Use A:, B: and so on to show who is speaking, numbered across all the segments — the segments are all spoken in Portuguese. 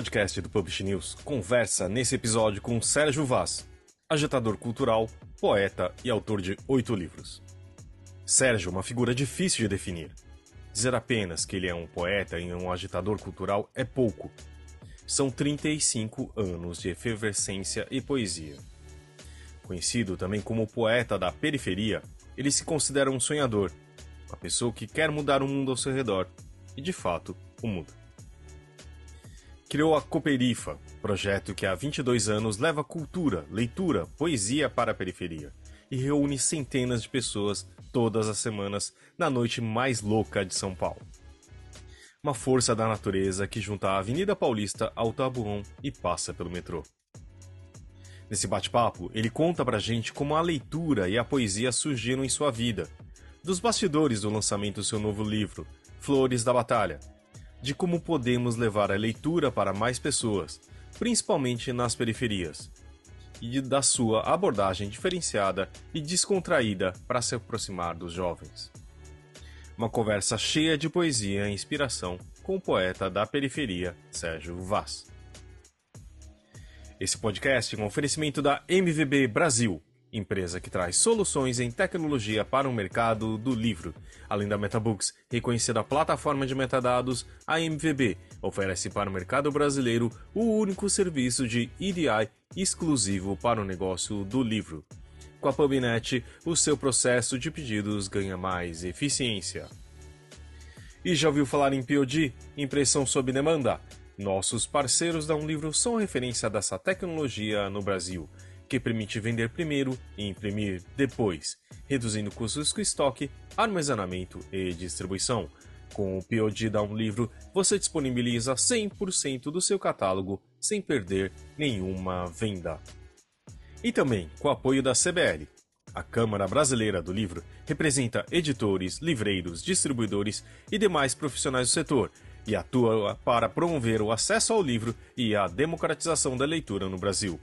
A: podcast do Publish News conversa nesse episódio com Sérgio Vaz, agitador cultural, poeta e autor de oito livros. Sérgio é uma figura difícil de definir. Dizer apenas que ele é um poeta e um agitador cultural é pouco. São 35 anos de efervescência e poesia. Conhecido também como poeta da periferia, ele se considera um sonhador, uma pessoa que quer mudar o mundo ao seu redor e, de fato, o muda criou a Cooperifa, projeto que há 22 anos leva cultura, leitura, poesia para a periferia e reúne centenas de pessoas todas as semanas na noite mais louca de São Paulo. Uma força da natureza que junta a Avenida Paulista ao Tabuão e passa pelo metrô. Nesse bate-papo, ele conta pra gente como a leitura e a poesia surgiram em sua vida, dos bastidores do lançamento do seu novo livro, Flores da Batalha, de como podemos levar a leitura para mais pessoas, principalmente nas periferias, e da sua abordagem diferenciada e descontraída para se aproximar dos jovens. Uma conversa cheia de poesia e inspiração com o poeta da periferia, Sérgio Vaz. Esse podcast é um oferecimento da MVB Brasil empresa que traz soluções em tecnologia para o mercado do livro. Além da MetaBooks, reconhecida plataforma de metadados, a MVB oferece para o mercado brasileiro o único serviço de EDI exclusivo para o negócio do livro. Com a PubNet, o seu processo de pedidos ganha mais eficiência. E já ouviu falar em POD, impressão sob demanda? Nossos parceiros da Um Livro são referência dessa tecnologia no Brasil que permite vender primeiro e imprimir depois, reduzindo custos com estoque, armazenamento e distribuição. Com o POD da Um Livro, você disponibiliza 100% do seu catálogo sem perder nenhuma venda. E também com o apoio da CBL. A Câmara Brasileira do Livro representa editores, livreiros, distribuidores e demais profissionais do setor e atua para promover o acesso ao livro e a democratização da leitura no Brasil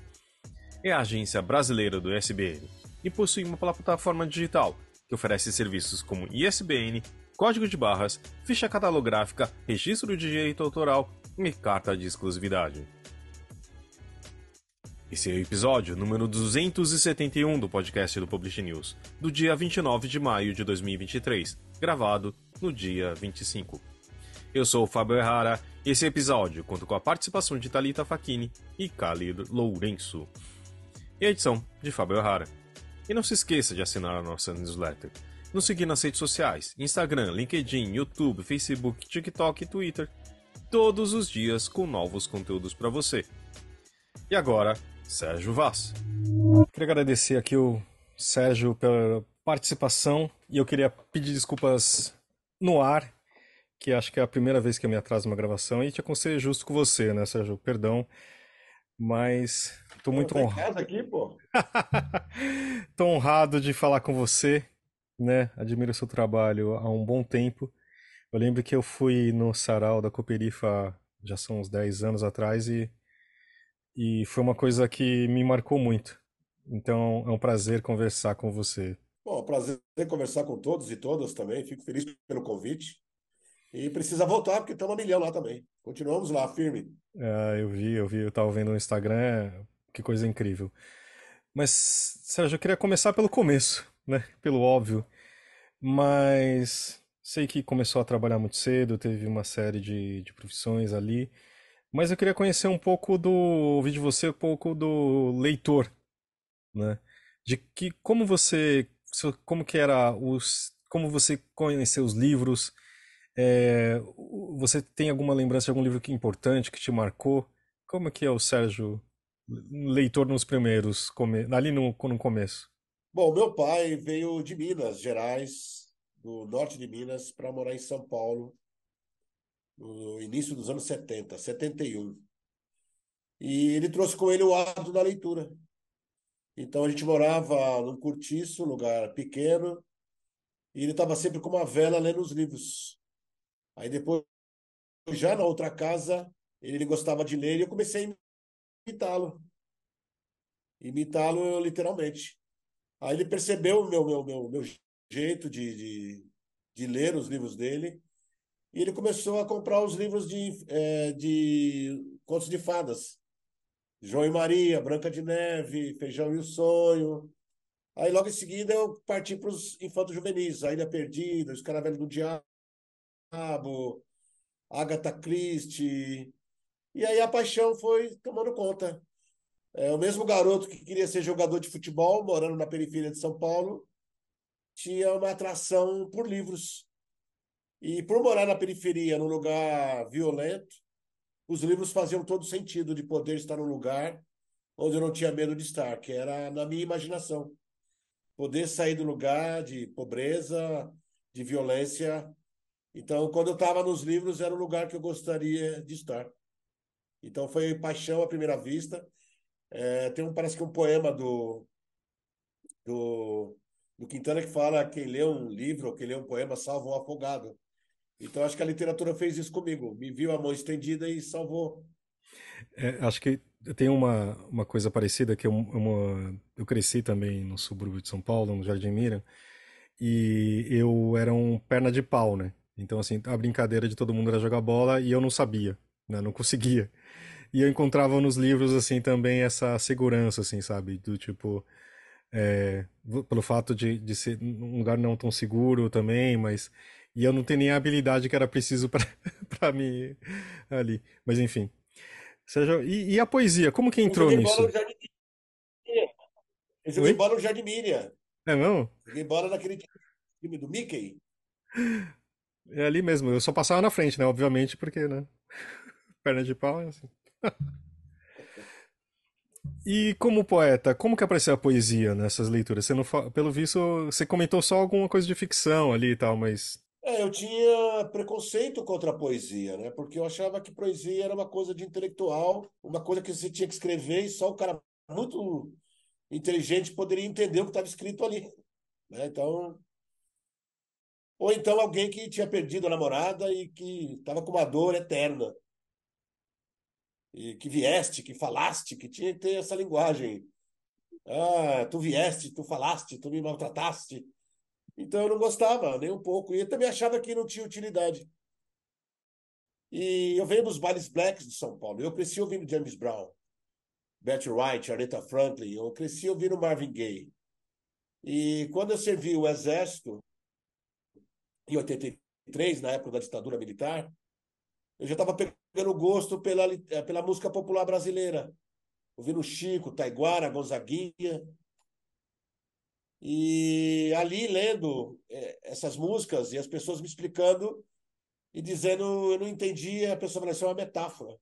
A: é a agência brasileira do ISBN e possui uma plataforma digital que oferece serviços como ISBN, código de barras, ficha catalográfica, registro de direito autoral e carta de exclusividade. Esse é o episódio número 271 do podcast do Publish News, do dia 29 de maio de 2023, gravado no dia 25. Eu sou o Fábio Errara e esse episódio conta com a participação de Talita Facchini e Khalid Lourenço e a edição de Fábio Rara. E não se esqueça de assinar a nossa newsletter. Nos seguir nas redes sociais: Instagram, LinkedIn, YouTube, Facebook, TikTok e Twitter. Todos os dias com novos conteúdos para você. E agora, Sérgio Vaz. Queria agradecer aqui o Sérgio pela participação e eu queria pedir desculpas no ar, que acho que é a primeira vez que eu me atraso numa gravação e te aconselho justo com você, né, Sérgio? Perdão, mas Tô muito
B: tá
A: honrado.
B: aqui, pô.
A: Tô honrado de falar com você, né? Admiro o seu trabalho há um bom tempo. Eu lembro que eu fui no sarau da Cooperifa já são uns 10 anos atrás e, e foi uma coisa que me marcou muito. Então é um prazer conversar com você.
B: Bom, prazer conversar com todos e todas também. Fico feliz pelo convite. E precisa voltar, porque estamos a milhão lá também. Continuamos lá, firme.
A: É, eu vi, eu vi, eu estava vendo no Instagram, que coisa incrível. Mas, Sérgio, eu queria começar pelo começo, né? Pelo óbvio. Mas sei que começou a trabalhar muito cedo, teve uma série de, de profissões ali. Mas eu queria conhecer um pouco do, ouvir de você um pouco do leitor, né? De que como você, como que era os, como você conheceu os livros? É, você tem alguma lembrança de algum livro que importante que te marcou? Como que é o Sérgio leitor nos primeiros, ali no, no começo?
B: Bom, meu pai veio de Minas Gerais, do norte de Minas, para morar em São Paulo no início dos anos 70, 71. E ele trouxe com ele o hábito da leitura. Então a gente morava num cortiço, lugar pequeno, e ele estava sempre com uma vela lendo os livros. Aí depois, já na outra casa, ele gostava de ler e eu comecei a imitá-lo. Imitá-lo literalmente. Aí ele percebeu o meu, meu, meu, meu jeito de, de, de, ler os livros dele e ele começou a comprar os livros de, é, de contos de fadas. João e Maria, Branca de Neve, Feijão e o Sonho. Aí logo em seguida eu parti para os infantos juvenis, A Ilha Perdida, Os Caravelhos do Diabo, Agatha Christie. E aí a paixão foi tomando conta. É, o mesmo garoto que queria ser jogador de futebol, morando na periferia de São Paulo, tinha uma atração por livros. E por morar na periferia, num lugar violento, os livros faziam todo sentido de poder estar num lugar onde eu não tinha medo de estar, que era na minha imaginação. Poder sair do lugar de pobreza, de violência. Então, quando eu estava nos livros, era o lugar que eu gostaria de estar. Então, foi paixão à primeira vista. É, tem um, parece que um poema do, do, do Quintana que fala quem lê um livro, quem lê um poema salva um afogado. Então acho que a literatura fez isso comigo, me viu a mão estendida e salvou.
C: É, acho que tem uma, uma coisa parecida que eu, uma, eu cresci também no subúrbio de São Paulo, no Jardim Mira, e eu era um perna de pau, né? Então assim, a brincadeira de todo mundo era jogar bola e eu não sabia, né? Não conseguia. E eu encontrava nos livros assim também essa segurança, assim, sabe? Do tipo, é, pelo fato de, de ser um lugar não tão seguro também, mas e eu não tenho nem a habilidade que era preciso para mim ali. Mas enfim. Seja, e, e, a poesia, como que entrou eu nisso? Bola Jardim
B: eu joguei bola no Jardim Miriam.
C: É mesmo?
B: Joguei bola naquele time do Mickey.
C: É ali mesmo, eu só passava na frente, né? Obviamente, porque, né? Perna de pau é assim. E como poeta, como que apareceu a poesia nessas leituras? Você não, pelo visto, você comentou só alguma coisa de ficção ali e tal, mas
B: é, eu tinha preconceito contra a poesia, né? Porque eu achava que poesia era uma coisa de intelectual, uma coisa que você tinha que escrever e só o cara muito inteligente poderia entender o que estava escrito ali, né? Então, ou então alguém que tinha perdido a namorada e que estava com uma dor eterna. E que vieste, que falaste, que tinha que ter essa linguagem. Ah, tu vieste, tu falaste, tu me maltrataste. Então eu não gostava nem um pouco. E eu também achava que não tinha utilidade. E eu venho dos bailes blacks de São Paulo. Eu cresci ouvindo James Brown, Betty Wright, Aretha Franklin. Eu cresci ouvindo Marvin Gaye. E quando eu servi o Exército, em 83, na época da ditadura militar, eu já estava pegando gosto pela, pela música popular brasileira. Ouvindo Chico, Taiguara, Gonzaguinha. E ali lendo é, essas músicas e as pessoas me explicando e dizendo, eu não entendi, a pessoa falou, isso é uma metáfora.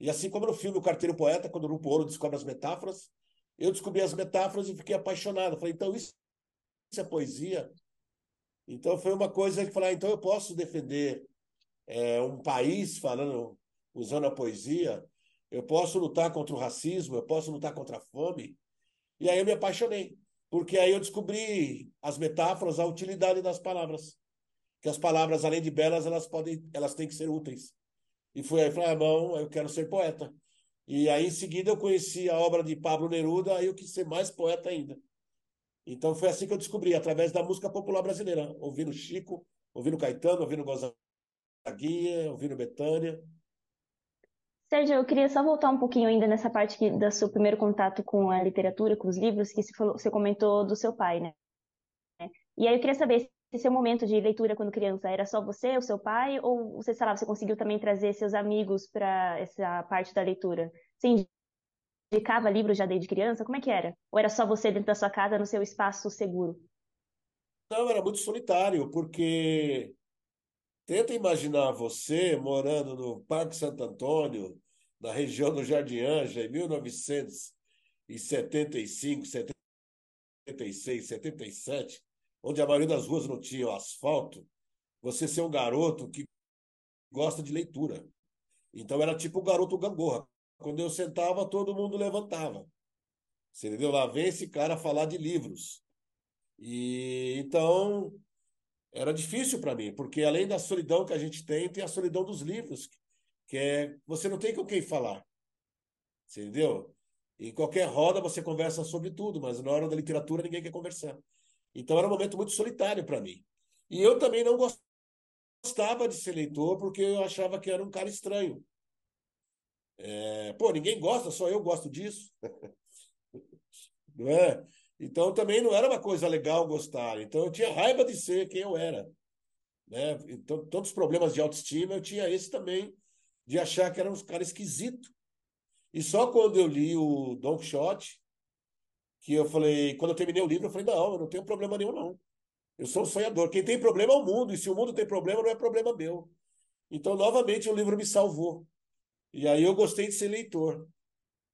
B: E assim como no filme O Carteiro Poeta, quando o Grupo Ouro descobre as metáforas, eu descobri as metáforas e fiquei apaixonado. Falei, então isso, isso é poesia? Então foi uma coisa que falei, ah, então eu posso defender é, um país falando, usando a poesia, eu posso lutar contra o racismo, eu posso lutar contra a fome. E aí eu me apaixonei porque aí eu descobri as metáforas, a utilidade das palavras. Que as palavras, além de belas, elas podem, elas têm que ser úteis. E foi aí, falei, ah, não, eu quero ser poeta. E aí, em seguida, eu conheci a obra de Pablo Neruda, aí eu quis ser mais poeta ainda. Então, foi assim que eu descobri, através da música popular brasileira, ouvindo Chico, ouvindo Caetano, ouvindo Gonzaguinha, ouvindo Betânia.
D: Sérgio, eu queria só voltar um pouquinho ainda nessa parte que, do seu primeiro contato com a literatura, com os livros, que você, falou, você comentou do seu pai, né? E aí eu queria saber se seu momento de leitura quando criança era só você, o seu pai, ou você, sei lá, você conseguiu também trazer seus amigos para essa parte da leitura? Você indicava livros já desde criança? Como é que era? Ou era só você dentro da sua casa, no seu espaço seguro?
B: Não, era muito solitário, porque Tenta imaginar você morando no Parque Santo Antônio, na região do Jardim Anja, em 1975, 76, 77, onde a maioria das ruas não tinha asfalto, você ser um garoto que gosta de leitura. Então era tipo o garoto gangorra. Quando eu sentava, todo mundo levantava. Você entendeu? Lá vem esse cara falar de livros. E então era difícil para mim, porque além da solidão que a gente tem, tem a solidão dos livros, que é você não tem com quem falar. Você entendeu? Em qualquer roda você conversa sobre tudo, mas na hora da literatura ninguém quer conversar. Então era um momento muito solitário para mim. E eu também não gostava de ser leitor porque eu achava que era um cara estranho. É, pô, ninguém gosta, só eu gosto disso. não é? Então também não era uma coisa legal gostar. Então eu tinha raiva de ser quem eu era. Né? Então, todos os problemas de autoestima, eu tinha esse também, de achar que era um cara esquisito. E só quando eu li o Don Quixote, que eu falei, quando eu terminei o livro, eu falei, não, eu não tenho problema nenhum, não. Eu sou um sonhador. Quem tem problema é o mundo, e se o mundo tem problema, não é problema meu. Então, novamente, o livro me salvou. E aí eu gostei de ser leitor.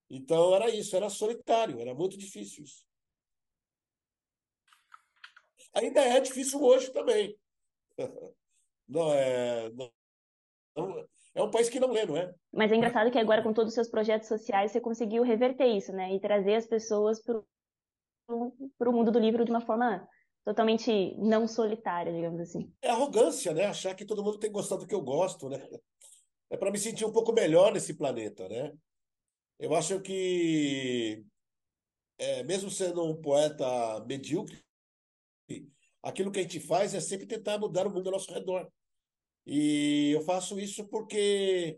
B: Então, era isso, era solitário, era muito difícil isso. Ainda é difícil hoje também. Não é. Não, é um país que não lê, não é?
D: Mas é engraçado que agora, com todos os seus projetos sociais, você conseguiu reverter isso, né? E trazer as pessoas para o mundo do livro de uma forma totalmente não solitária, digamos assim.
B: É arrogância, né? Achar que todo mundo tem gostado do que eu gosto, né? É para me sentir um pouco melhor nesse planeta, né? Eu acho que, é, mesmo sendo um poeta medíocre, aquilo que a gente faz é sempre tentar mudar o mundo ao nosso redor. E eu faço isso porque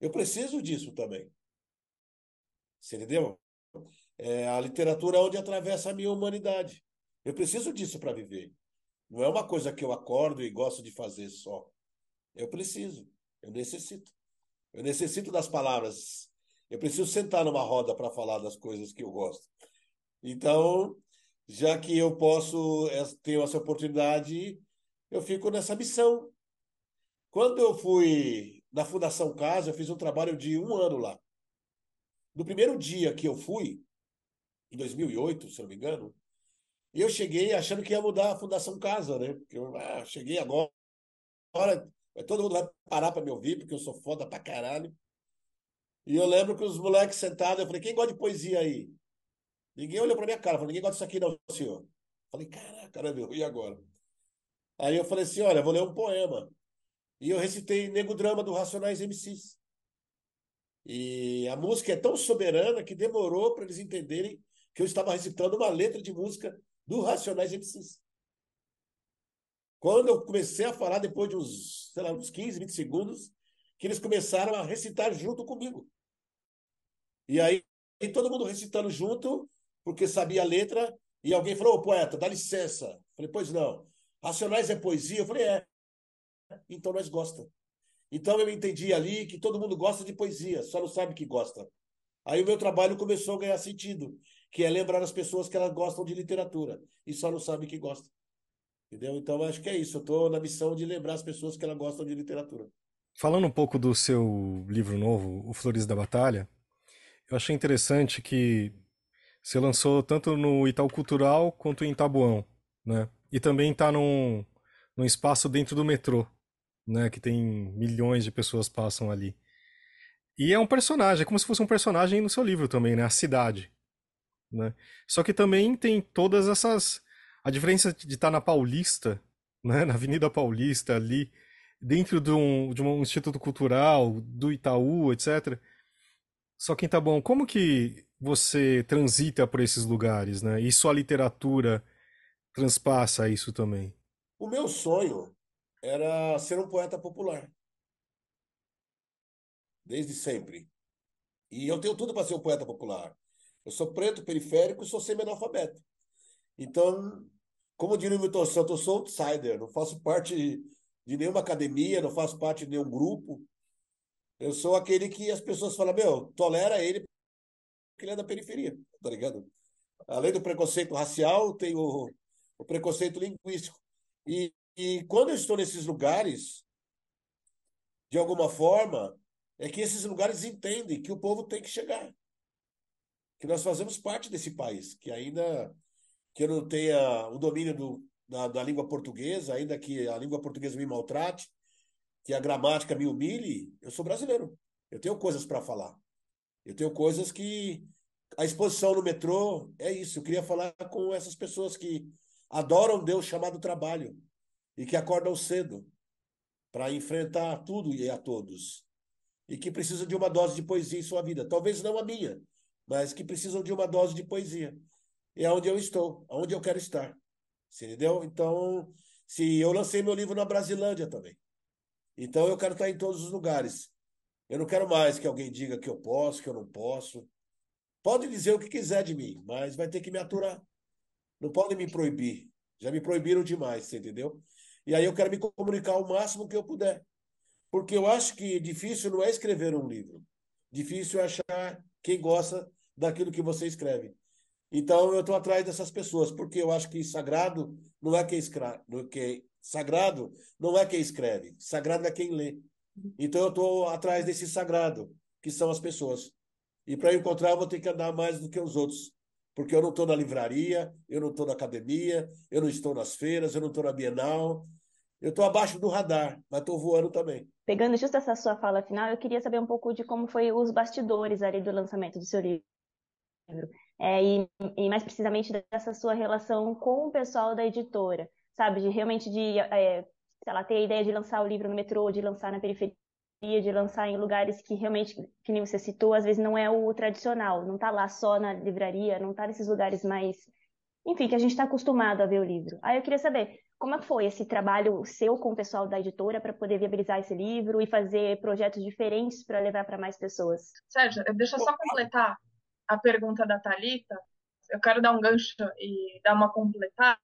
B: eu preciso disso também. Você entendeu? É a literatura onde atravessa a minha humanidade. Eu preciso disso para viver. Não é uma coisa que eu acordo e gosto de fazer só. Eu preciso, eu necessito. Eu necessito das palavras. Eu preciso sentar numa roda para falar das coisas que eu gosto. Então, já que eu posso eh, ter essa oportunidade, eu fico nessa missão. Quando eu fui na Fundação Casa, eu fiz um trabalho de um ano lá. No primeiro dia que eu fui, em 2008, se não me engano, eu cheguei achando que ia mudar a Fundação Casa, né? Porque eu ah, cheguei agora, agora todo mundo vai parar para me ouvir, porque eu sou foda pra caralho. E eu lembro que os moleques sentados, eu falei, quem gosta de poesia aí? Ninguém olhou para minha cara, falou, ninguém gosta disso aqui não, senhor. Falei, caraca, meu, e agora? Aí eu falei assim, olha, vou ler um poema. E eu recitei Nego Drama do Racionais MCs. E a música é tão soberana que demorou para eles entenderem que eu estava recitando uma letra de música do Racionais MCs. Quando eu comecei a falar, depois de uns, sei lá, uns 15, 20 segundos, que eles começaram a recitar junto comigo. E aí, e todo mundo recitando junto, porque sabia a letra, e alguém falou, ô poeta, dá licença. falei, pois não. Racionais é poesia? Eu falei, é. Então nós gostamos. Então eu entendi ali que todo mundo gosta de poesia, só não sabe que gosta. Aí o meu trabalho começou a ganhar sentido, que é lembrar as pessoas que elas gostam de literatura e só não sabem que gostam. Entendeu? Então acho que é isso. Eu estou na missão de lembrar as pessoas que elas gostam de literatura.
C: Falando um pouco do seu livro novo, O Flores da Batalha, eu achei interessante que você lançou tanto no Itaú Cultural quanto em Tabuão, né? E também está num, num espaço dentro do metrô, né? Que tem milhões de pessoas passam ali. E é um personagem, é como se fosse um personagem no seu livro também, né? A cidade, né? Só que também tem todas essas... A diferença de estar tá na Paulista, né? Na Avenida Paulista, ali, dentro de um, de um instituto cultural, do Itaú, etc., só que tá bom, como que você transita por esses lugares, né? E sua literatura transpassa isso também?
B: O meu sonho era ser um poeta popular. Desde sempre. E eu tenho tudo para ser um poeta popular. Eu sou preto, periférico e sou semi-analfabeto. Então, como diria o Milton Santos, eu sou outsider, não faço parte de nenhuma academia, não faço parte de nenhum grupo. Eu sou aquele que as pessoas falam, meu, tolera ele porque ele é da periferia, tá ligado? Além do preconceito racial, tem o, o preconceito linguístico. E, e quando eu estou nesses lugares, de alguma forma, é que esses lugares entendem que o povo tem que chegar. Que nós fazemos parte desse país, que ainda que eu não tenha o domínio do, da, da língua portuguesa, ainda que a língua portuguesa me maltrate, que a gramática me humilhe, eu sou brasileiro. Eu tenho coisas para falar. Eu tenho coisas que. A exposição no metrô é isso. Eu queria falar com essas pessoas que adoram Deus chamado trabalho e que acordam cedo para enfrentar tudo e a todos. E que precisam de uma dose de poesia em sua vida. Talvez não a minha, mas que precisam de uma dose de poesia. É onde eu estou, onde eu quero estar. Você entendeu? Então, se eu lancei meu livro na Brasilândia também. Então eu quero estar em todos os lugares. Eu não quero mais que alguém diga que eu posso, que eu não posso. Pode dizer o que quiser de mim, mas vai ter que me aturar. Não podem me proibir. Já me proibiram demais, você entendeu? E aí eu quero me comunicar o máximo que eu puder. Porque eu acho que difícil não é escrever um livro. Difícil é achar quem gosta daquilo que você escreve. Então eu estou atrás dessas pessoas, porque eu acho que sagrado não é quem escreve, que sagrado não é quem escreve, sagrado é quem lê. Então eu estou atrás desse sagrado, que são as pessoas. E para encontrar eu vou ter que andar mais do que os outros, porque eu não estou na livraria, eu não estou na academia, eu não estou nas feiras, eu não estou na Bienal, eu estou abaixo do radar, mas estou voando também.
D: Pegando justo essa sua fala final, eu queria saber um pouco de como foi os bastidores ali do lançamento do seu livro. É, e, e, mais precisamente dessa sua relação com o pessoal da editora, sabe? De realmente de, é, sei lá, ter a ideia de lançar o livro no metrô, de lançar na periferia, de lançar em lugares que realmente, que nem você citou, às vezes não é o tradicional, não está lá só na livraria, não está nesses lugares mais, enfim, que a gente está acostumado a ver o livro. Aí eu queria saber, como é que foi esse trabalho seu com o pessoal da editora para poder viabilizar esse livro e fazer projetos diferentes para levar para mais pessoas?
E: Sérgio, deixa eu só completar a pergunta da Talita. Eu quero dar um gancho e dar uma completada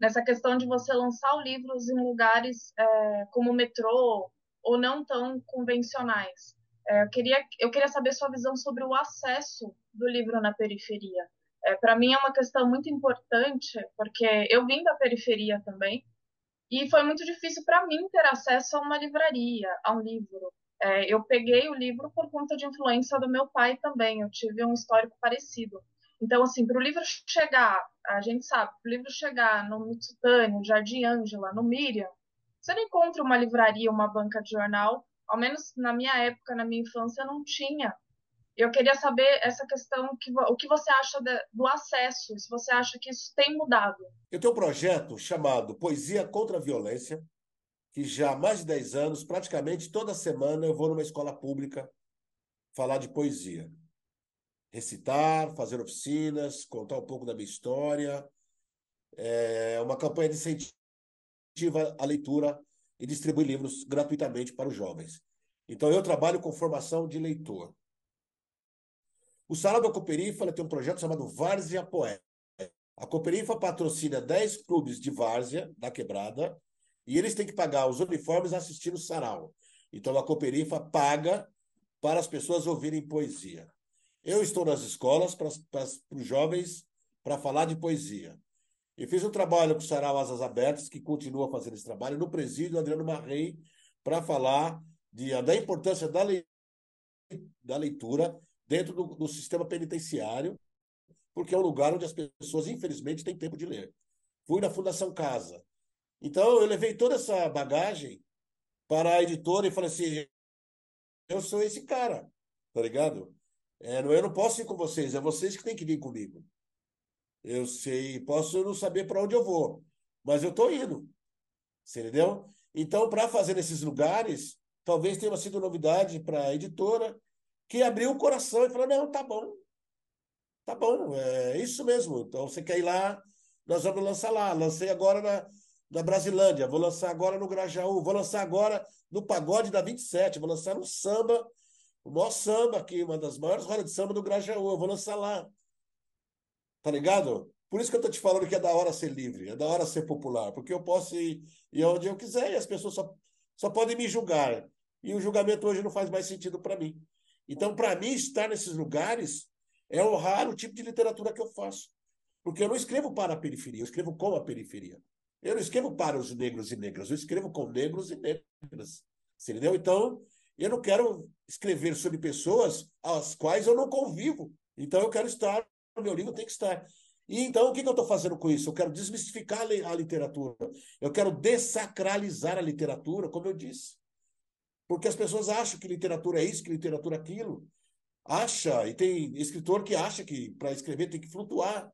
E: nessa questão de você lançar livros em lugares é, como metrô ou não tão convencionais. É, eu, queria, eu queria saber sua visão sobre o acesso do livro na periferia. É, para mim é uma questão muito importante, porque eu vim da periferia também, e foi muito difícil para mim ter acesso a uma livraria, a um livro. É, eu peguei o livro por conta de influência do meu pai também, eu tive um histórico parecido. Então, assim, para o livro chegar, a gente sabe, para o livro chegar no Mitsutani, no Jardim Ângela, no Miriam, você não encontra uma livraria, uma banca de jornal, ao menos na minha época, na minha infância, não tinha. Eu queria saber essa questão, que, o que você acha de, do acesso, se você acha que isso tem mudado.
B: Eu tenho um projeto chamado Poesia contra a Violência, que já há mais de 10 anos, praticamente toda semana, eu vou numa escola pública falar de poesia. Recitar, fazer oficinas, contar um pouco da minha história. É uma campanha de incentivo à leitura e distribui livros gratuitamente para os jovens. Então, eu trabalho com formação de leitor. O Salão da Cooperifa tem um projeto chamado Várzea Poeta. A Cooperifa patrocina 10 clubes de várzea da quebrada e eles têm que pagar os uniformes assistindo o sarau. Então a Cooperifa paga para as pessoas ouvirem poesia. Eu estou nas escolas para, para, para os jovens para falar de poesia. E fiz um trabalho com o Sarau Asas Abertas, que continua fazendo esse trabalho, no presídio Adriano Marrei, para falar de, da importância da, da leitura dentro do, do sistema penitenciário, porque é um lugar onde as pessoas, infelizmente, têm tempo de ler. Fui na Fundação Casa. Então, eu levei toda essa bagagem para a editora e falei assim: eu sou esse cara, tá ligado? É, eu não posso ir com vocês, é vocês que têm que vir comigo. Eu sei, posso não saber para onde eu vou, mas eu estou indo. Você entendeu? Então, para fazer nesses lugares, talvez tenha sido novidade para a editora, que abriu o coração e falou: não, tá bom. Tá bom, é isso mesmo. Então você quer ir lá, nós vamos lançar lá. Lancei agora na, na Brasilândia, vou lançar agora no Grajaú, vou lançar agora no Pagode da 27, vou lançar no samba, o maior samba aqui, uma das maiores rodas de samba do Grajaú, eu vou lançar lá. Tá ligado? Por isso que eu tô te falando que é da hora ser livre, é da hora ser popular, porque eu posso ir, ir onde eu quiser e as pessoas só, só podem me julgar. E o julgamento hoje não faz mais sentido para mim. Então, para mim, estar nesses lugares é honrar o tipo de literatura que eu faço. Porque eu não escrevo para a periferia, eu escrevo com a periferia. Eu não escrevo para os negros e negras, eu escrevo com negros e negras. Entendeu? Então, eu não quero escrever sobre pessoas às quais eu não convivo. Então, eu quero estar, o meu livro tem que estar. E então, o que, que eu estou fazendo com isso? Eu quero desmistificar a literatura. Eu quero dessacralizar a literatura, como eu disse. Porque as pessoas acham que literatura é isso, que literatura é aquilo. Acha, e tem escritor que acha que para escrever tem que flutuar,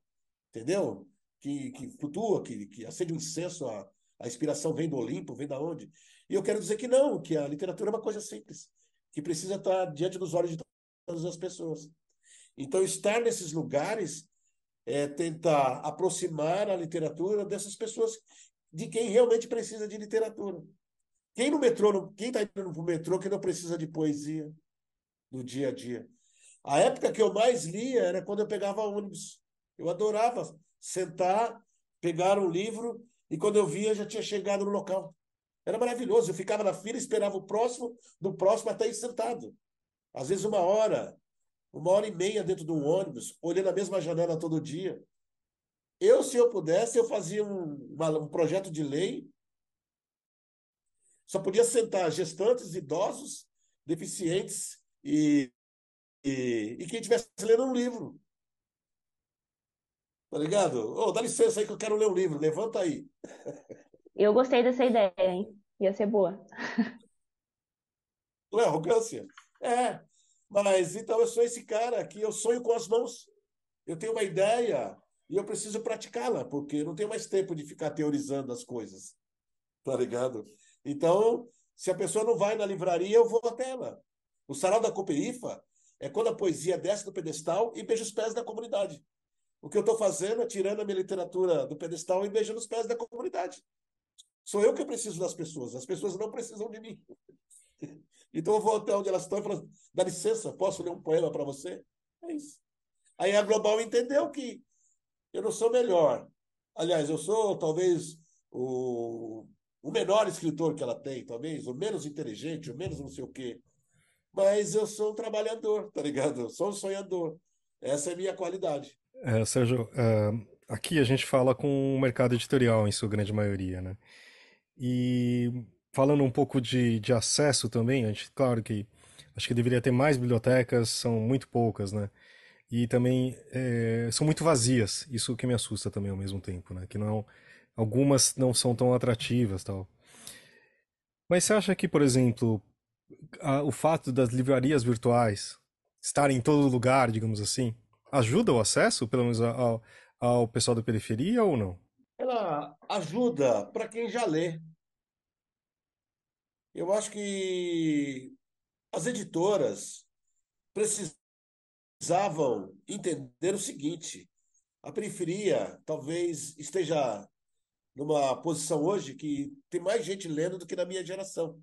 B: entendeu? Que, que flutua, que, que acende um incenso, a, a inspiração vem do Olimpo, vem da onde. E eu quero dizer que não, que a literatura é uma coisa simples, que precisa estar diante dos olhos de todas as pessoas. Então, estar nesses lugares é tentar aproximar a literatura dessas pessoas, de quem realmente precisa de literatura. Quem no metrô, quem está indo pro metrô que não precisa de poesia no dia a dia? A época que eu mais lia era quando eu pegava ônibus. Eu adorava sentar, pegar um livro e quando eu via já tinha chegado no local. Era maravilhoso. Eu ficava na fila, esperava o próximo, do próximo até ir sentado. Às vezes uma hora, uma hora e meia dentro de um ônibus, olhando a mesma janela todo dia. Eu, se eu pudesse, eu fazia um, uma, um projeto de lei. Só podia sentar gestantes, idosos, deficientes e, e, e quem estivesse lendo um livro. Tá ligado? Ô, oh, dá licença aí que eu quero ler um livro, levanta aí.
D: Eu gostei dessa ideia, hein? Ia ser boa.
B: Não é arrogância? É. Mas então eu sou esse cara que eu sonho com as mãos. Eu tenho uma ideia e eu preciso praticá-la, porque não tenho mais tempo de ficar teorizando as coisas. Tá ligado? Então, se a pessoa não vai na livraria, eu vou até ela. O sarau da Coperifa é quando a poesia desce do pedestal e beija os pés da comunidade. O que eu estou fazendo é tirando a minha literatura do pedestal e beijando os pés da comunidade. Sou eu que preciso das pessoas, as pessoas não precisam de mim. Então eu vou até onde elas estão e falo: dá licença, posso ler um poema para você? É isso. Aí a Global entendeu que eu não sou melhor. Aliás, eu sou talvez o, o menor escritor que ela tem, talvez, o menos inteligente, o menos não sei o quê. Mas eu sou um trabalhador, tá ligado? Eu sou um sonhador. Essa é a minha qualidade.
C: É, Sérgio, uh, aqui a gente fala com o mercado editorial em sua grande maioria, né? E falando um pouco de, de acesso também, a gente, claro que acho que deveria ter mais bibliotecas, são muito poucas, né? E também é, são muito vazias, isso que me assusta também ao mesmo tempo, né? Que não, algumas não são tão atrativas tal. Mas você acha que, por exemplo, a, o fato das livrarias virtuais estarem em todo lugar, digamos assim, ajuda o acesso, pelo menos ao, ao pessoal da periferia ou não?
B: Ela ajuda para quem já lê. Eu acho que as editoras precisavam entender o seguinte: a periferia talvez esteja numa posição hoje que tem mais gente lendo do que na minha geração.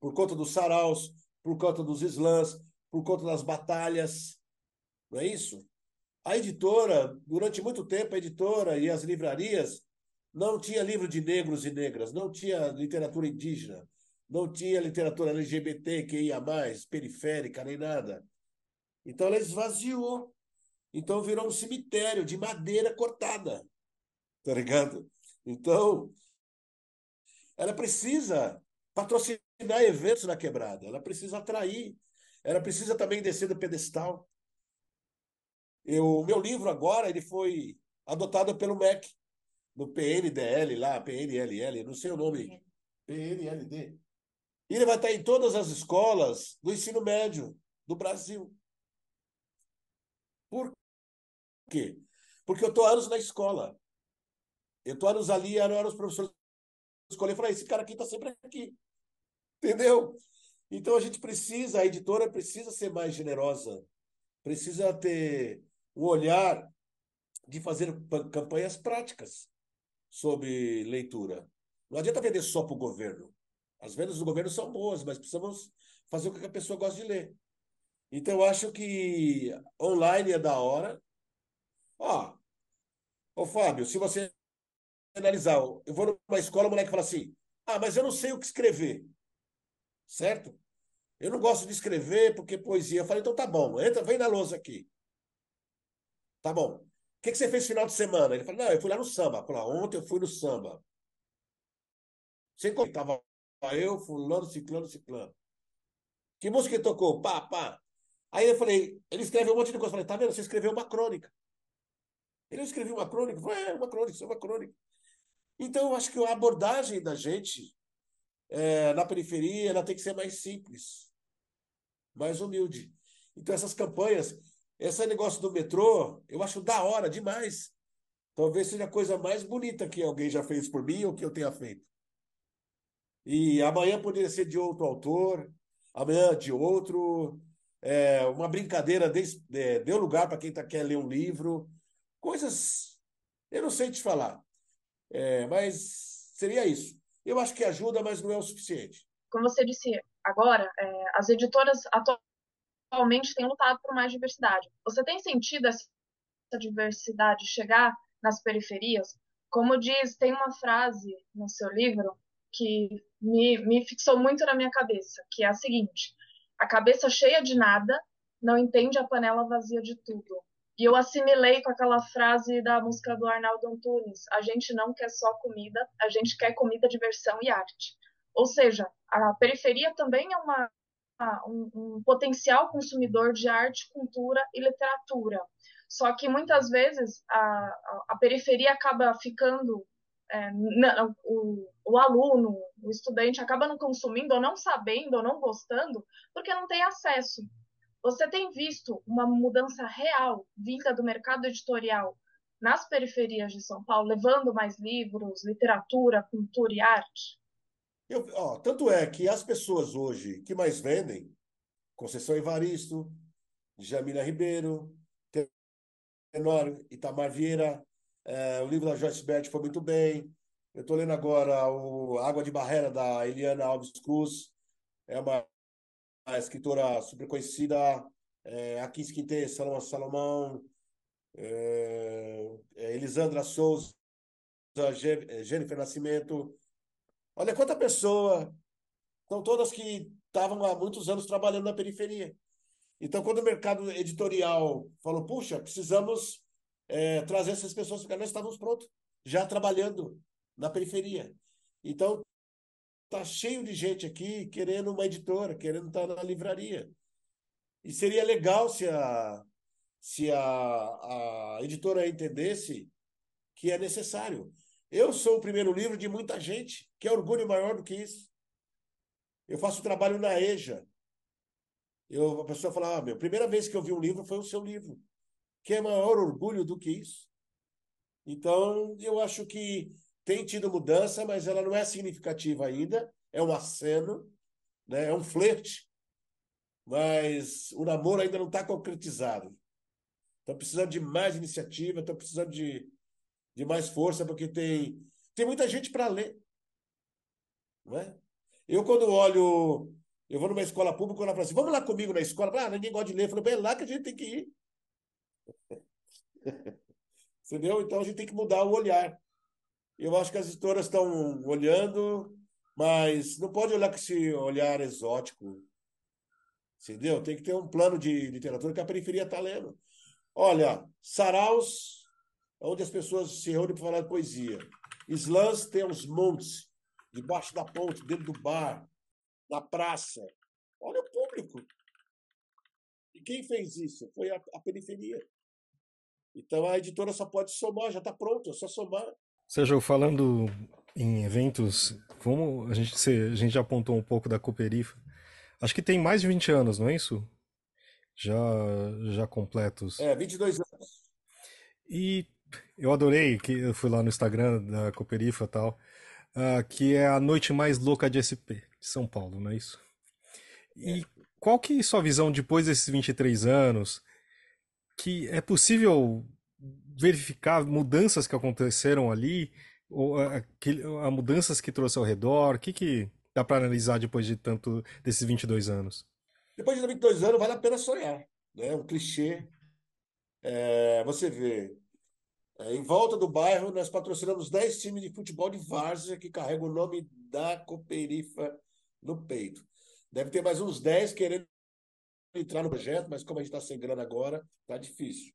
B: Por conta dos saraus, por conta dos slams, por conta das batalhas. Não é isso? A editora, durante muito tempo, a editora e as livrarias não tinha livro de negros e negras, não tinha literatura indígena, não tinha literatura LGBT que ia mais, periférica, nem nada. Então ela esvaziou. Então virou um cemitério de madeira cortada. Tá ligado? Então, ela precisa patrocinar eventos na quebrada, ela precisa atrair, ela precisa também descer do pedestal. O meu livro agora ele foi adotado pelo MEC, no PNDL lá, PNLL, não sei o nome. PNLD. E ele vai estar em todas as escolas do ensino médio do Brasil. Por quê? Porque eu estou anos na escola. Eu estou anos ali, anos os professores escolher e falar, esse cara aqui está sempre aqui. Entendeu? Então a gente precisa, a editora precisa ser mais generosa, precisa ter o olhar de fazer campanhas práticas sobre leitura. Não adianta vender só para o governo. As vendas do governo são boas, mas precisamos fazer o que a pessoa gosta de ler. Então, eu acho que online é da hora. Ó, ô Fábio, se você analisar, eu vou numa escola, o moleque fala assim: ah, mas eu não sei o que escrever. Certo? Eu não gosto de escrever porque poesia. Eu falei, então tá bom, entra, vem na lousa aqui. Tá bom. O que, que você fez no final de semana? Ele falou, não, eu fui lá no samba. Eu falei, ontem eu fui no samba. Sem tava eu, fulano, ciclano, ciclano. Que música ele tocou? Pá, pá. Aí eu falei, ele escreveu um monte de coisa. Eu falei, tá vendo? Você escreveu uma crônica. Ele escreveu uma crônica. Falei, é, uma crônica, isso é uma crônica. Então, eu acho que a abordagem da gente é, na periferia ela tem que ser mais simples, mais humilde. Então, essas campanhas, esse negócio do metrô, eu acho da hora demais. Talvez seja a coisa mais bonita que alguém já fez por mim ou que eu tenha feito. E amanhã poderia ser de outro autor, amanhã de outro. É, uma brincadeira de, de, deu lugar para quem tá, quer ler um livro. Coisas. Eu não sei te falar. É, mas seria isso. Eu acho que ajuda, mas não é o suficiente.
E: Como você disse agora, é, as editoras atualmente têm lutado por mais diversidade. Você tem sentido essa diversidade chegar nas periferias? Como diz, tem uma frase no seu livro que me, me fixou muito na minha cabeça, que é a seguinte: a cabeça cheia de nada não entende a panela vazia de tudo. E eu assimilei com aquela frase da música do Arnaldo Antunes: a gente não quer só comida, a gente quer comida, diversão e arte. Ou seja, a periferia também é uma, um, um potencial consumidor de arte, cultura e literatura. Só que muitas vezes a, a, periferia acaba ficando é, o, o, aluno, o estudante acaba não consumindo, ou não sabendo, ou não gostando, porque não tem acesso. Você tem visto uma mudança real vinda do mercado editorial nas periferias de São Paulo, levando mais livros, literatura, cultura e arte?
B: Eu, ó, tanto é que as pessoas hoje que mais vendem, Conceição Evaristo, Jamila Ribeiro, Tenório, Itamar Vieira, é, o livro da Joyce Bert foi muito bem. Eu estou lendo agora o Água de Barreira, da Eliana Alves Cruz. É uma, uma escritora super conhecida. É, Aquis Quinte, Salomão Salomão, é, Elisandra Souza, Jennifer Nascimento. Olha quanta pessoa. São todas que estavam há muitos anos trabalhando na periferia. Então, quando o mercado editorial falou, puxa, precisamos é, trazer essas pessoas, porque nós estávamos prontos, já trabalhando na periferia. Então, tá cheio de gente aqui querendo uma editora, querendo estar na livraria. E seria legal se a, se a, a editora entendesse que é necessário. Eu sou o primeiro livro de muita gente, que é orgulho maior do que isso. Eu faço trabalho na EJA. Eu, a pessoa fala, ah, meu, primeira vez que eu vi um livro foi o seu livro que é maior orgulho do que isso? Então, eu acho que tem tido mudança, mas ela não é significativa ainda. É um aceno, né? é um flerte, mas o namoro ainda não está concretizado. Estão precisando de mais iniciativa, estão precisando de, de mais força, porque tem, tem muita gente para ler. Não é? Eu, quando olho, eu vou numa escola pública, ela fala assim: vamos lá comigo na escola. Ah, ninguém gosta de ler. Eu falo, bem, é lá que a gente tem que ir. Entendeu? Então a gente tem que mudar o olhar. Eu acho que as editoras estão olhando, mas não pode olhar com esse olhar exótico. Entendeu? Tem que ter um plano de literatura que a periferia está lendo. Olha, saraus, onde as pessoas se reúnem para falar de poesia. Slams tem uns montes, debaixo da ponte, dentro do bar, na praça. Olha o público. E quem fez isso? Foi a, a periferia. Então a editora só pode somar, já está pronto, é só somar.
C: Sérgio, falando em eventos, como a gente, a gente já apontou um pouco da Cooperifa, acho que tem mais de 20 anos, não é isso? Já, já completos.
B: É, 22 anos.
C: E eu adorei que eu fui lá no Instagram da Cooperifa e tal, uh, que é a noite mais louca de SP de São Paulo, não é isso? E é. qual que é a sua visão depois desses 23 anos? que é possível verificar mudanças que aconteceram ali, ou a, a mudanças que trouxe ao redor? O que, que dá para analisar depois de tanto desses 22 anos?
B: Depois de 22 anos, vale a pena sonhar. Né? Um clichê. É, você vê, é, em volta do bairro, nós patrocinamos 10 times de futebol de várzea que carregam o nome da Cooperifa no peito. Deve ter mais uns 10 querendo entrar no projeto, mas como a gente está sem grana agora, está difícil.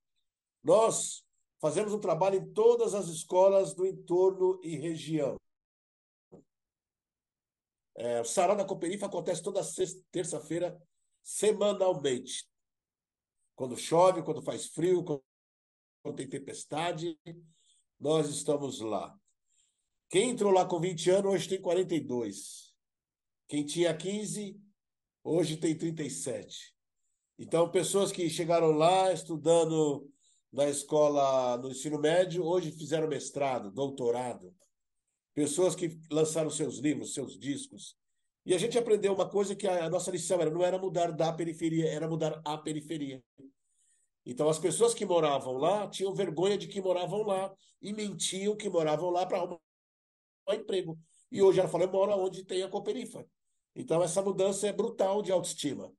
B: Nós fazemos um trabalho em todas as escolas do entorno e região. É, o Sarau da Cooperifa acontece toda terça-feira, semanalmente. Quando chove, quando faz frio, quando tem tempestade, nós estamos lá. Quem entrou lá com 20 anos, hoje tem 42. Quem tinha 15, hoje tem 37. Então, pessoas que chegaram lá estudando na escola, no ensino médio, hoje fizeram mestrado, doutorado. Pessoas que lançaram seus livros, seus discos. E a gente aprendeu uma coisa que a nossa lição era, não era mudar da periferia, era mudar a periferia. Então, as pessoas que moravam lá tinham vergonha de que moravam lá e mentiam que moravam lá para arrumar um emprego. E hoje ela fala, eu moro onde tem a Cooperifa. Então, essa mudança é brutal de autoestima.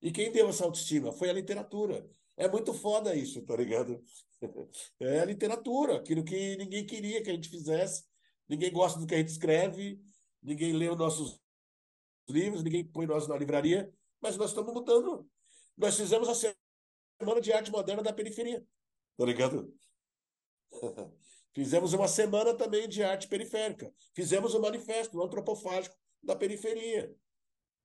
B: E quem deu essa autoestima? Foi a literatura. É muito foda isso, tá ligado? É a literatura, aquilo que ninguém queria que a gente fizesse. Ninguém gosta do que a gente escreve, ninguém lê os nossos livros, ninguém põe nós na livraria, mas nós estamos mudando. Nós fizemos a Semana de Arte Moderna da Periferia, tá ligado? Fizemos uma semana também de arte periférica. Fizemos o um manifesto antropofágico da periferia.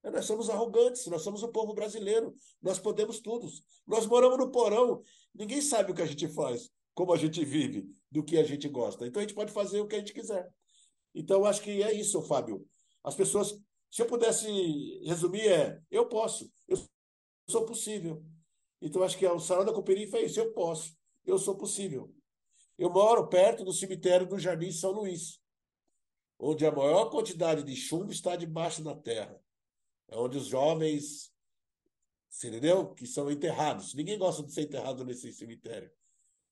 B: Nós somos arrogantes, nós somos o povo brasileiro, nós podemos tudo. Nós moramos no porão, ninguém sabe o que a gente faz, como a gente vive, do que a gente gosta. Então a gente pode fazer o que a gente quiser. Então acho que é isso, Fábio. As pessoas, se eu pudesse resumir, é: eu posso, eu sou possível. Então acho que o Salão da Cooperifa é isso: eu posso, eu sou possível. Eu moro perto do cemitério do Jardim São Luís, onde a maior quantidade de chumbo está debaixo da terra. É onde os jovens, você entendeu? Que são enterrados. Ninguém gosta de ser enterrado nesse cemitério.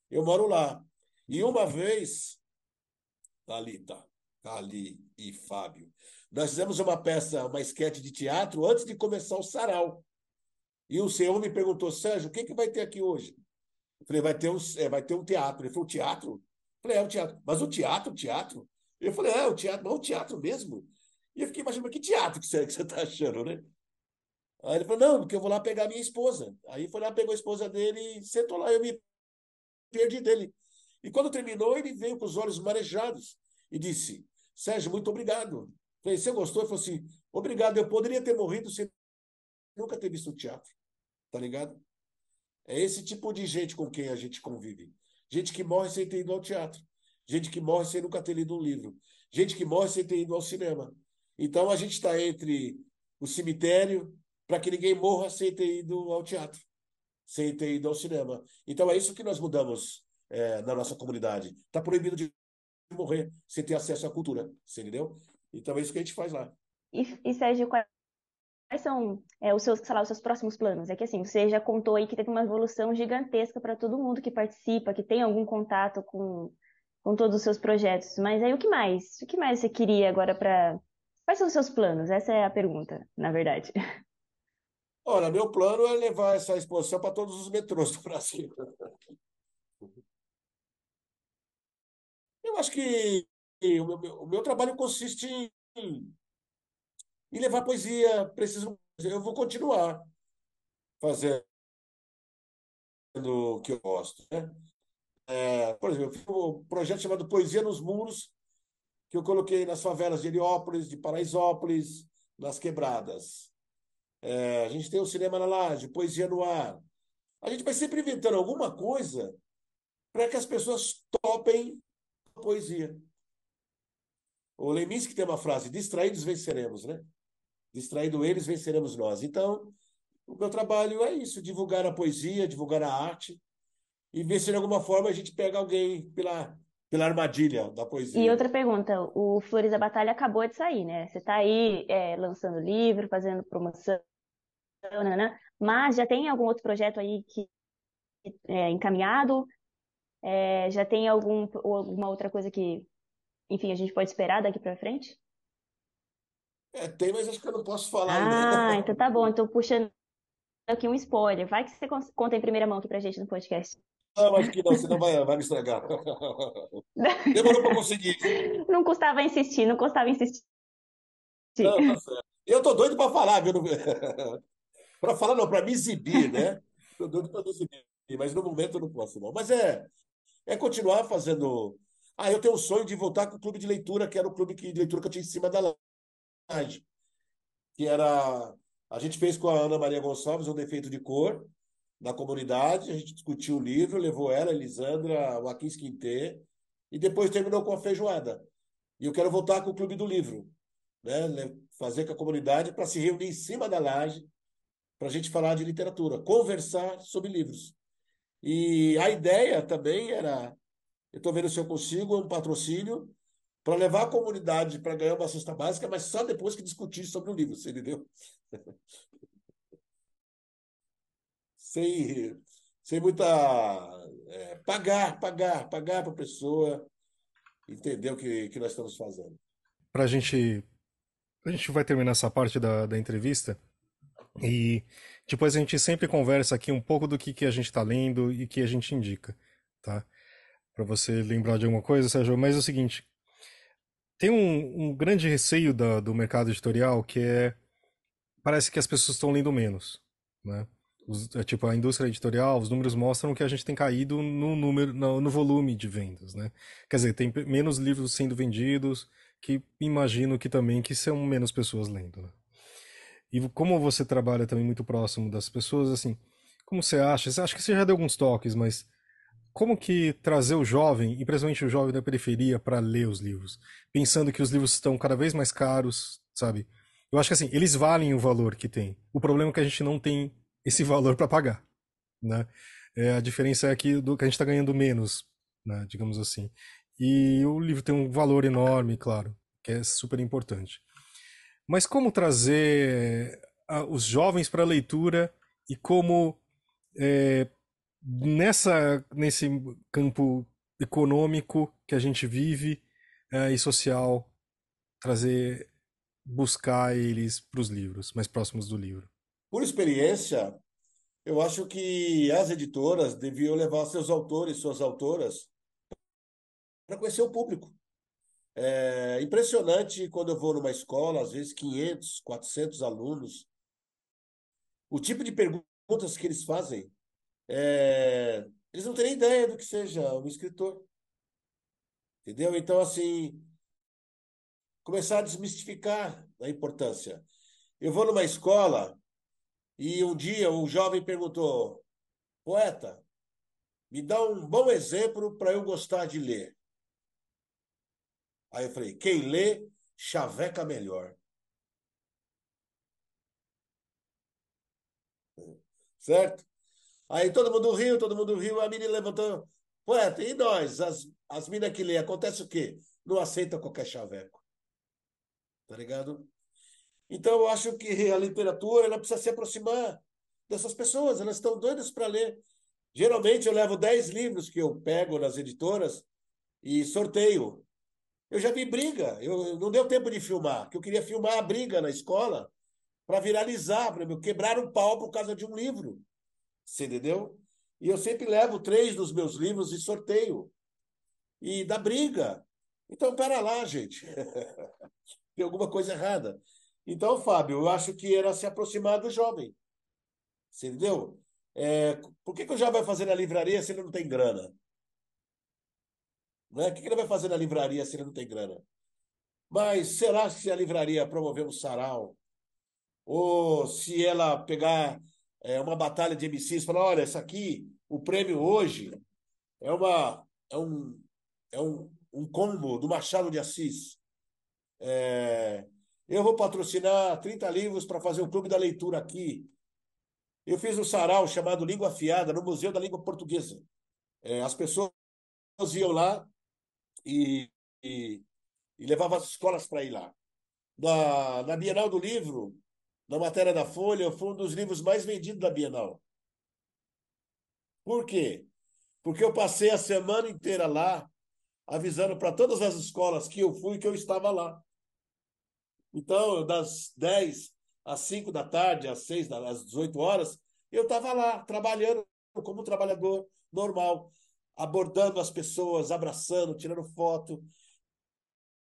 B: Eu moro lá. E uma vez, Thalita, Ali e Fábio, nós fizemos uma peça, uma esquete de teatro antes de começar o sarau. E o senhor me perguntou, Sérgio, o que, que vai ter aqui hoje? Eu falei, vai ter, um, é, vai ter um teatro. Ele falou, teatro? Eu falei, é um teatro. Mas o teatro, o teatro? Eu falei, é, o teatro, mas o teatro mesmo? E eu fiquei imaginando, que teatro que você, que você tá achando, né? Aí ele falou, não, porque eu vou lá pegar minha esposa. Aí foi lá, pegou a esposa dele e sentou lá, eu me perdi dele. E quando terminou, ele veio com os olhos marejados e disse, Sérgio, muito obrigado. Eu falei, você gostou? Ele falou assim, obrigado, eu poderia ter morrido sem nunca ter visto o teatro. Tá ligado? É esse tipo de gente com quem a gente convive. Gente que morre sem ter ido ao teatro. Gente que morre sem nunca ter lido um livro. Gente que morre sem ter ido ao cinema. Então a gente está entre o cemitério para que ninguém morra sem ter ido ao teatro, sem ter ido ao cinema. Então é isso que nós mudamos é, na nossa comunidade. Está proibido de morrer sem ter acesso à cultura, entendeu? Então é isso que a gente faz lá.
D: E, e Sérgio, quais são é, os seus, sei lá, os seus próximos planos? É que assim, você já contou aí que teve uma evolução gigantesca para todo mundo que participa, que tem algum contato com, com todos os seus projetos. Mas aí o que mais? O que mais você queria agora para Quais são os seus planos? Essa é a pergunta, na verdade.
B: Olha, meu plano é levar essa exposição para todos os metrôs do Brasil. Eu acho que o meu, o meu trabalho consiste em, em levar poesia. Preciso, eu vou continuar fazendo o que eu gosto. Né? É, por exemplo, um projeto chamado Poesia nos Muros, que eu coloquei nas favelas de Heliópolis, de Paraisópolis, nas quebradas. É, a gente tem o cinema na laje, poesia no ar. A gente vai sempre inventando alguma coisa para que as pessoas topem a poesia. O Leminski tem uma frase: distraídos venceremos, né? Distraído eles, venceremos nós. Então, o meu trabalho é isso: divulgar a poesia, divulgar a arte e ver se de alguma forma a gente pega alguém pela pela armadilha da poesia.
D: E outra pergunta, o Flores da Batalha acabou de sair, né? Você está aí é, lançando livro, fazendo promoção, mas já tem algum outro projeto aí que é encaminhado? É, já tem algum, alguma outra coisa que, enfim, a gente pode esperar daqui para frente?
B: É, tem, mas acho que eu não posso falar
D: ah, ainda. então tá bom. Então puxando aqui um spoiler. Vai que você conta em primeira mão aqui pra gente no podcast.
B: Não, acho que não, senão vai, vai me estragar. Demorou para conseguir.
D: Não custava insistir, não custava insistir.
B: Não, tá. Eu tô doido para falar, viu? para falar não, para me exibir, né? Tô doido para me exibir, mas no momento eu não posso não. Mas é, é continuar fazendo. Ah, eu tenho um sonho de voltar com o clube de leitura, que era o clube de leitura que eu tinha em cima da Que era. A gente fez com a Ana Maria Gonçalves um defeito de cor na comunidade, a gente discutiu o livro, levou ela, Elisandra, o Aquis Quintê, e depois terminou com a feijoada. E eu quero voltar com o Clube do Livro, né? fazer com a comunidade para se reunir em cima da laje, para a gente falar de literatura, conversar sobre livros. E a ideia também era, eu estou vendo se eu consigo, um patrocínio para levar a comunidade para ganhar uma cesta básica, mas só depois que discutir sobre o livro, você entendeu? sem, sem muita. É, pagar, pagar, pagar para a pessoa entender o que, que nós estamos fazendo.
C: pra gente. A gente vai terminar essa parte da, da entrevista. E depois a gente sempre conversa aqui um pouco do que, que a gente está lendo e que a gente indica, tá? Para você lembrar de alguma coisa, Sérgio. Mas é o seguinte: tem um, um grande receio da, do mercado editorial que é. Parece que as pessoas estão lendo menos, né? Os, é, tipo, a indústria editorial, os números mostram que a gente tem caído no número, no, no volume de vendas, né? Quer dizer, tem menos livros sendo vendidos, que imagino que também que são menos pessoas lendo, né? E como você trabalha também muito próximo das pessoas, assim, como você acha? Você acha que você já deu alguns toques, mas como que trazer o jovem, e principalmente o jovem da periferia, para ler os livros? Pensando que os livros estão cada vez mais caros, sabe? Eu acho que assim, eles valem o valor que tem. O problema é que a gente não tem esse valor para pagar, né? É, a diferença é que, do, que a gente está ganhando menos, né, digamos assim. E o livro tem um valor enorme, claro, que é super importante. Mas como trazer a, os jovens para a leitura e como é, nessa nesse campo econômico que a gente vive é, e social trazer buscar eles para os livros mais próximos do livro.
B: Por experiência eu acho que as editoras deviam levar seus autores suas autoras para conhecer o público. É impressionante quando eu vou numa escola, às vezes 500, 400 alunos, o tipo de perguntas que eles fazem, é... eles não têm ideia do que seja um escritor. Entendeu? Então, assim, começar a desmistificar a importância. Eu vou numa escola e um dia um jovem perguntou: Poeta, me dá um bom exemplo para eu gostar de ler. Aí eu falei: quem lê, chaveca melhor. Certo? Aí todo mundo riu, todo mundo riu, a menina levantou. Poeta, e nós, as, as minas que lê, acontece o quê? Não aceita qualquer chaveco. Tá ligado? Então eu acho que a literatura ela precisa se aproximar dessas pessoas, elas estão doidas para ler. Geralmente eu levo 10 livros que eu pego nas editoras e sorteio. Eu já vi briga, eu não deu tempo de filmar, que eu queria filmar a briga na escola para viralizar, para quebrar um pau por causa de um livro. Você entendeu? E eu sempre levo três dos meus livros e sorteio. E dá briga. Então, pera lá, gente. Tem alguma coisa errada. Então, Fábio, eu acho que era se aproximar do jovem. Você entendeu? É, por que, que o jovem vai fazer na livraria se ele não tem grana? Né? O que ele vai fazer na livraria se ele não tem grana? Mas será que se a livraria promover um sarau, ou se ela pegar é, uma batalha de MCs falar, olha, essa aqui, o prêmio hoje é uma é um, é um, um combo do Machado de Assis. É, eu vou patrocinar 30 livros para fazer o clube da leitura aqui. Eu fiz um sarau chamado Língua Afiada no Museu da Língua Portuguesa. É, as pessoas iam lá e, e, e levava as escolas para ir lá. Na, na Bienal do Livro, na matéria da Folha, foi um dos livros mais vendidos da Bienal. Por quê? Porque eu passei a semana inteira lá, avisando para todas as escolas que eu fui que eu estava lá. Então, das 10 às 5 da tarde, às 6, às 18 horas, eu estava lá, trabalhando como um trabalhador normal abordando as pessoas, abraçando, tirando foto,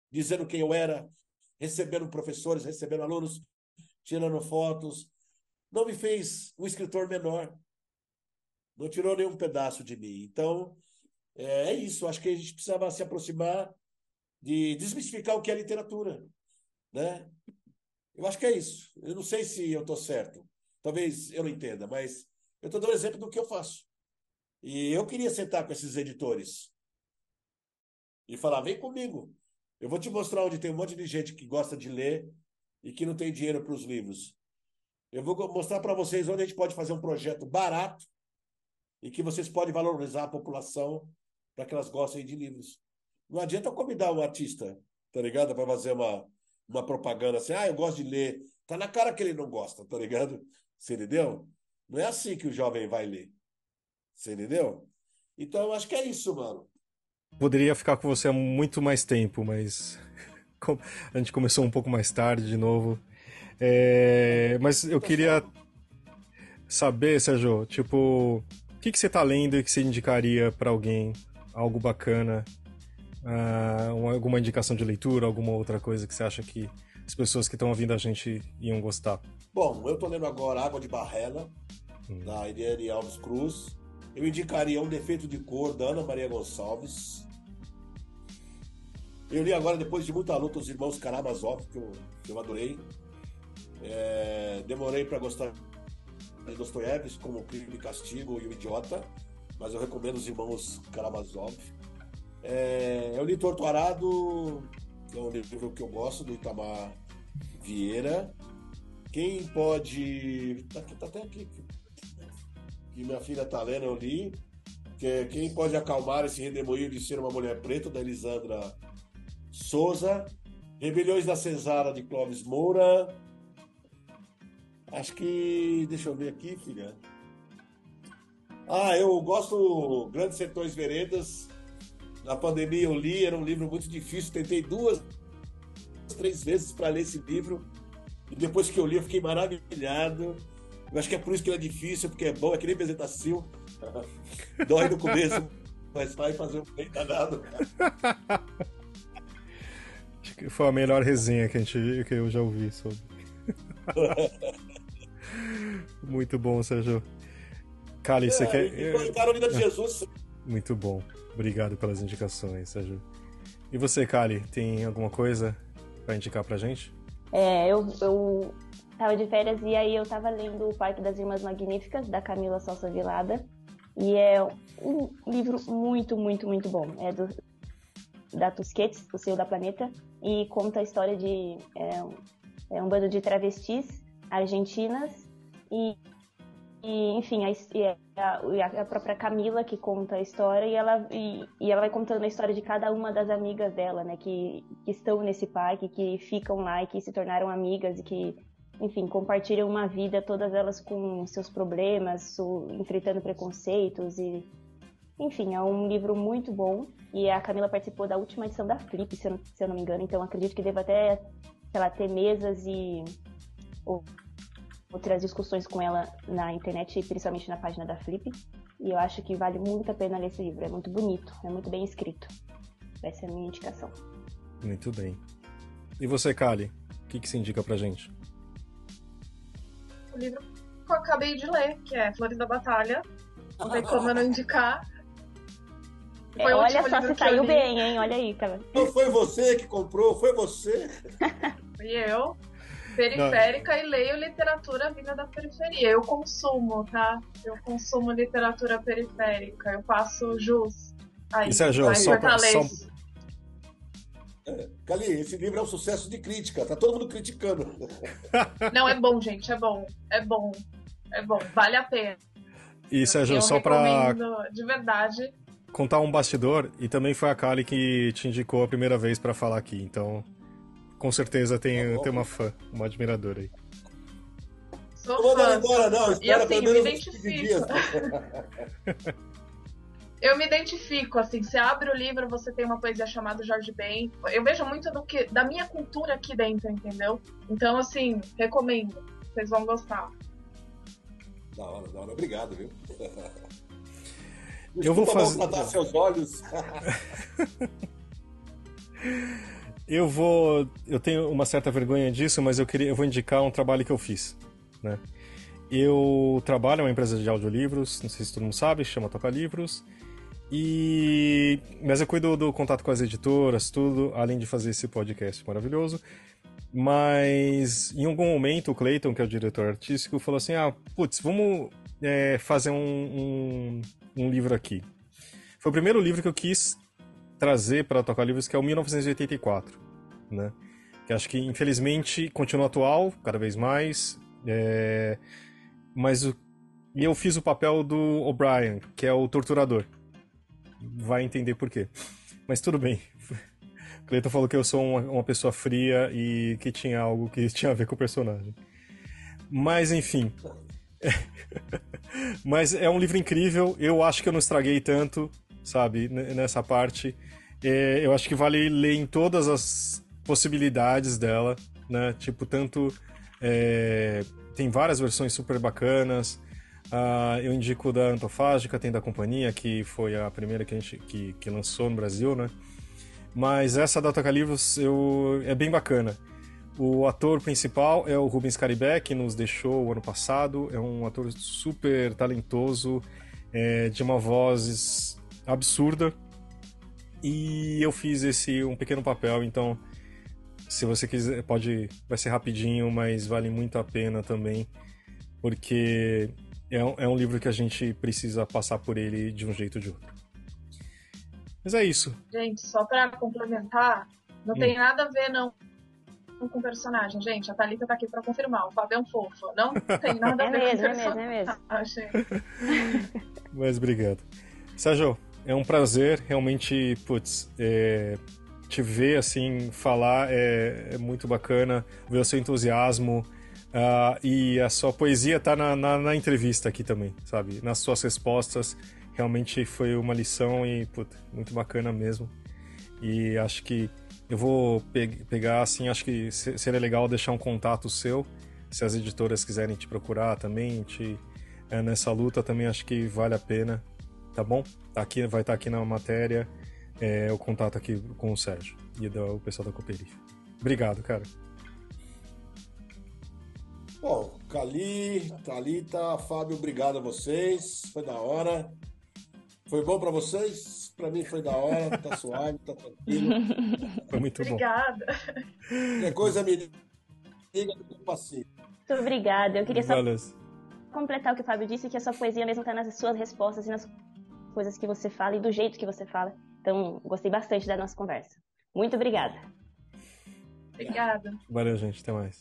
B: dizendo quem eu era, recebendo professores, recebendo alunos, tirando fotos. Não me fez um escritor menor. Não tirou nenhum pedaço de mim. Então, é, é isso. Acho que a gente precisava se aproximar de desmistificar o que é literatura. Né? Eu acho que é isso. Eu não sei se eu estou certo. Talvez eu não entenda, mas eu estou dando exemplo do que eu faço. E eu queria sentar com esses editores e falar: vem comigo. Eu vou te mostrar onde tem um monte de gente que gosta de ler e que não tem dinheiro para os livros. Eu vou mostrar para vocês onde a gente pode fazer um projeto barato e que vocês podem valorizar a população para que elas gostem de livros. Não adianta convidar um artista, tá ligado? Para fazer uma, uma propaganda assim, ah, eu gosto de ler. Tá na cara que ele não gosta, tá ligado? Você entendeu? Não é assim que o jovem vai ler. Você entendeu? Então eu acho que é isso, mano.
C: Poderia ficar com você há muito mais tempo, mas a gente começou um pouco mais tarde de novo. É, mas eu queria saber, Sérgio, tipo, o que, que você tá lendo e que você indicaria para alguém? Algo bacana? Uh, alguma indicação de leitura, alguma outra coisa que você acha que as pessoas que estão ouvindo a gente iam gostar?
B: Bom, eu tô lendo agora Água de Barrela, hum. da Eliane Alves Cruz. Eu indicaria Um Defeito de Cor, da Ana Maria Gonçalves. Eu li agora, depois de muita luta, os irmãos Karamazov, que eu, que eu adorei. É, demorei para gostar de Dostoiévski, como O Crime Castigo e O Idiota, mas eu recomendo os irmãos Karamazov. É, eu li Torto Arado, que é um livro que eu gosto, do Itamar Vieira. Quem pode. Tá, tá até aqui. Que minha filha tá lendo, eu li. Que, é quem pode acalmar esse redemoinho de ser uma mulher preta, da Elisandra Souza. Rebeliões da Cesara, de Clóvis Moura. Acho que. Deixa eu ver aqui, filha. Ah, eu gosto Grandes Sertões Veredas. Na pandemia eu li, era um livro muito difícil. Tentei duas, três vezes para ler esse livro. E depois que eu li, eu fiquei maravilhado. Eu acho que é por isso que ele é difícil, porque é bom, é que nem Bezetacil. Dói no começo, mas vai fazer um bem danado.
C: que foi a melhor resenha que, a gente, que eu já ouvi sobre. Muito bom, Sérgio. Cali, é, você quer.
B: Carolina de Jesus.
C: Muito bom. Obrigado pelas indicações, Sérgio. E você, Kali, tem alguma coisa para indicar pra gente?
D: É, eu, eu tava de férias e aí eu tava lendo O Parque das Irmãs Magníficas, da Camila Salsa Vilada. E é um livro muito, muito, muito bom. É do, da Tusquets, O Seu da Planeta, e conta a história de é, é um bando de travestis argentinas e e, enfim, a, a, a, própria Camila que conta a história e ela, e, e, ela vai contando a história de cada uma das amigas dela, né? Que, que estão nesse parque, que ficam lá e que se tornaram amigas e que, enfim, compartilham uma vida, todas elas com seus problemas, enfrentando preconceitos e... Enfim, é um livro muito bom e a Camila participou da última edição da Flip, se eu, se eu não me engano, então acredito que deva até, sei lá, ter mesas e outras discussões com ela na internet, principalmente na página da Flip. E eu acho que vale muito a pena ler esse livro. É muito bonito, é muito bem escrito. Essa é a minha indicação.
C: Muito bem. E você, Kali? O que, que se indica pra gente?
E: O livro que eu acabei de ler, que é Flores da Batalha. Não tem como eu não indicar.
D: É, olha só se saiu bem, hein? Olha aí, cara.
B: Não foi você que comprou, foi você.
E: Fui eu periférica Não. e leio literatura vinda da periferia. Eu consumo, tá? Eu consumo literatura periférica. Eu passo jus. Aí,
C: e Sérgio, aí, só pra, só...
B: É, Cali, esse livro é um sucesso de crítica, tá todo mundo criticando.
E: Não, é bom, gente, é bom. É bom. É bom, vale a pena.
C: E Sérgio, eu só pra.
E: De verdade.
C: Contar um bastidor, e também foi a Kali que te indicou a primeira vez para falar aqui, então com certeza tem, tá tem uma fã, uma admiradora aí.
E: Sou não vou dar embora, não. Espera e assim, me identifico. eu me identifico, assim, você abre o livro, você tem uma poesia chamada Jorge Ben. Eu vejo muito do que, da minha cultura aqui dentro, entendeu? Então, assim, recomendo. Vocês vão gostar.
B: Da hora, da hora. Obrigado, viu?
C: eu vou fazer.
B: seus olhos.
C: Eu vou. Eu tenho uma certa vergonha disso, mas eu queria, eu vou indicar um trabalho que eu fiz, né? Eu trabalho em uma empresa de audiolivros, não sei se todo mundo sabe, chama Toca Livros. E mas eu cuido do contato com as editoras, tudo, além de fazer esse podcast maravilhoso. Mas em algum momento o Clayton, que é o diretor artístico, falou assim: "Ah, putz, vamos é, fazer um, um, um livro aqui". Foi o primeiro livro que eu quis trazer para tocar livros, que é o 1984, né? Que acho que, infelizmente, continua atual, cada vez mais. É... Mas o... E eu fiz o papel do O'Brien, que é o torturador. Vai entender por quê. Mas tudo bem. Cleiton falou que eu sou uma, uma pessoa fria e que tinha algo que tinha a ver com o personagem. Mas, enfim. Mas é um livro incrível. Eu acho que eu não estraguei tanto, sabe, nessa parte. É, eu acho que vale ler em todas as, possibilidades dela, né? Tipo, tanto. É, tem várias versões super bacanas. Uh, eu indico da Antofágica, tem da companhia, que foi a primeira que a gente que, que lançou no Brasil, né? Mas essa da Toca Livros eu, é bem bacana. O ator principal é o Rubens Caribé, que nos deixou o ano passado. É um ator super talentoso, é, de uma voz absurda. E eu fiz esse um pequeno papel, então se você quiser, pode vai ser rapidinho, mas vale muito a pena também, porque é um, é um livro que a gente precisa passar por ele de um jeito ou de outro. Mas é isso.
E: Gente, só para complementar, não hum. tem nada a ver não com o personagem, gente. A Thalita tá aqui para confirmar. O Fábio é um fofo. Não tem nada a é ver mesmo, com o personagem. É mesmo, é
C: mesmo. Mas obrigado. Sérgio, é um prazer realmente, putz, é, te ver assim, falar é, é, muito bacana, ver o seu entusiasmo. Uh, e a sua poesia tá na, na, na, entrevista aqui também, sabe? Nas suas respostas. Realmente foi uma lição e, puta, muito bacana mesmo. E acho que eu vou pe pegar, assim, acho que seria legal deixar um contato seu, se as editoras quiserem te procurar também, te, é, nessa luta também acho que vale a pena, tá bom? Tá aqui, vai estar tá aqui na matéria é, o contato aqui com o Sérgio e do, o pessoal da Cooperife. Obrigado, cara.
B: Bom, Cali, Thalita, Fábio, obrigado a vocês. Foi da hora. Foi bom para vocês? Para mim foi da hora, tá suave, tá tranquilo.
C: Foi muito
E: bom. Obrigada.
B: Qualquer coisa me liga
D: que eu passei. Muito obrigada. Eu queria só Valeu. completar o que o Fábio disse, que a sua poesia mesmo está nas suas respostas e nas coisas que você fala e do jeito que você fala. Então, gostei bastante da nossa conversa. Muito obrigada.
E: Obrigada.
C: Valeu, gente. Até mais.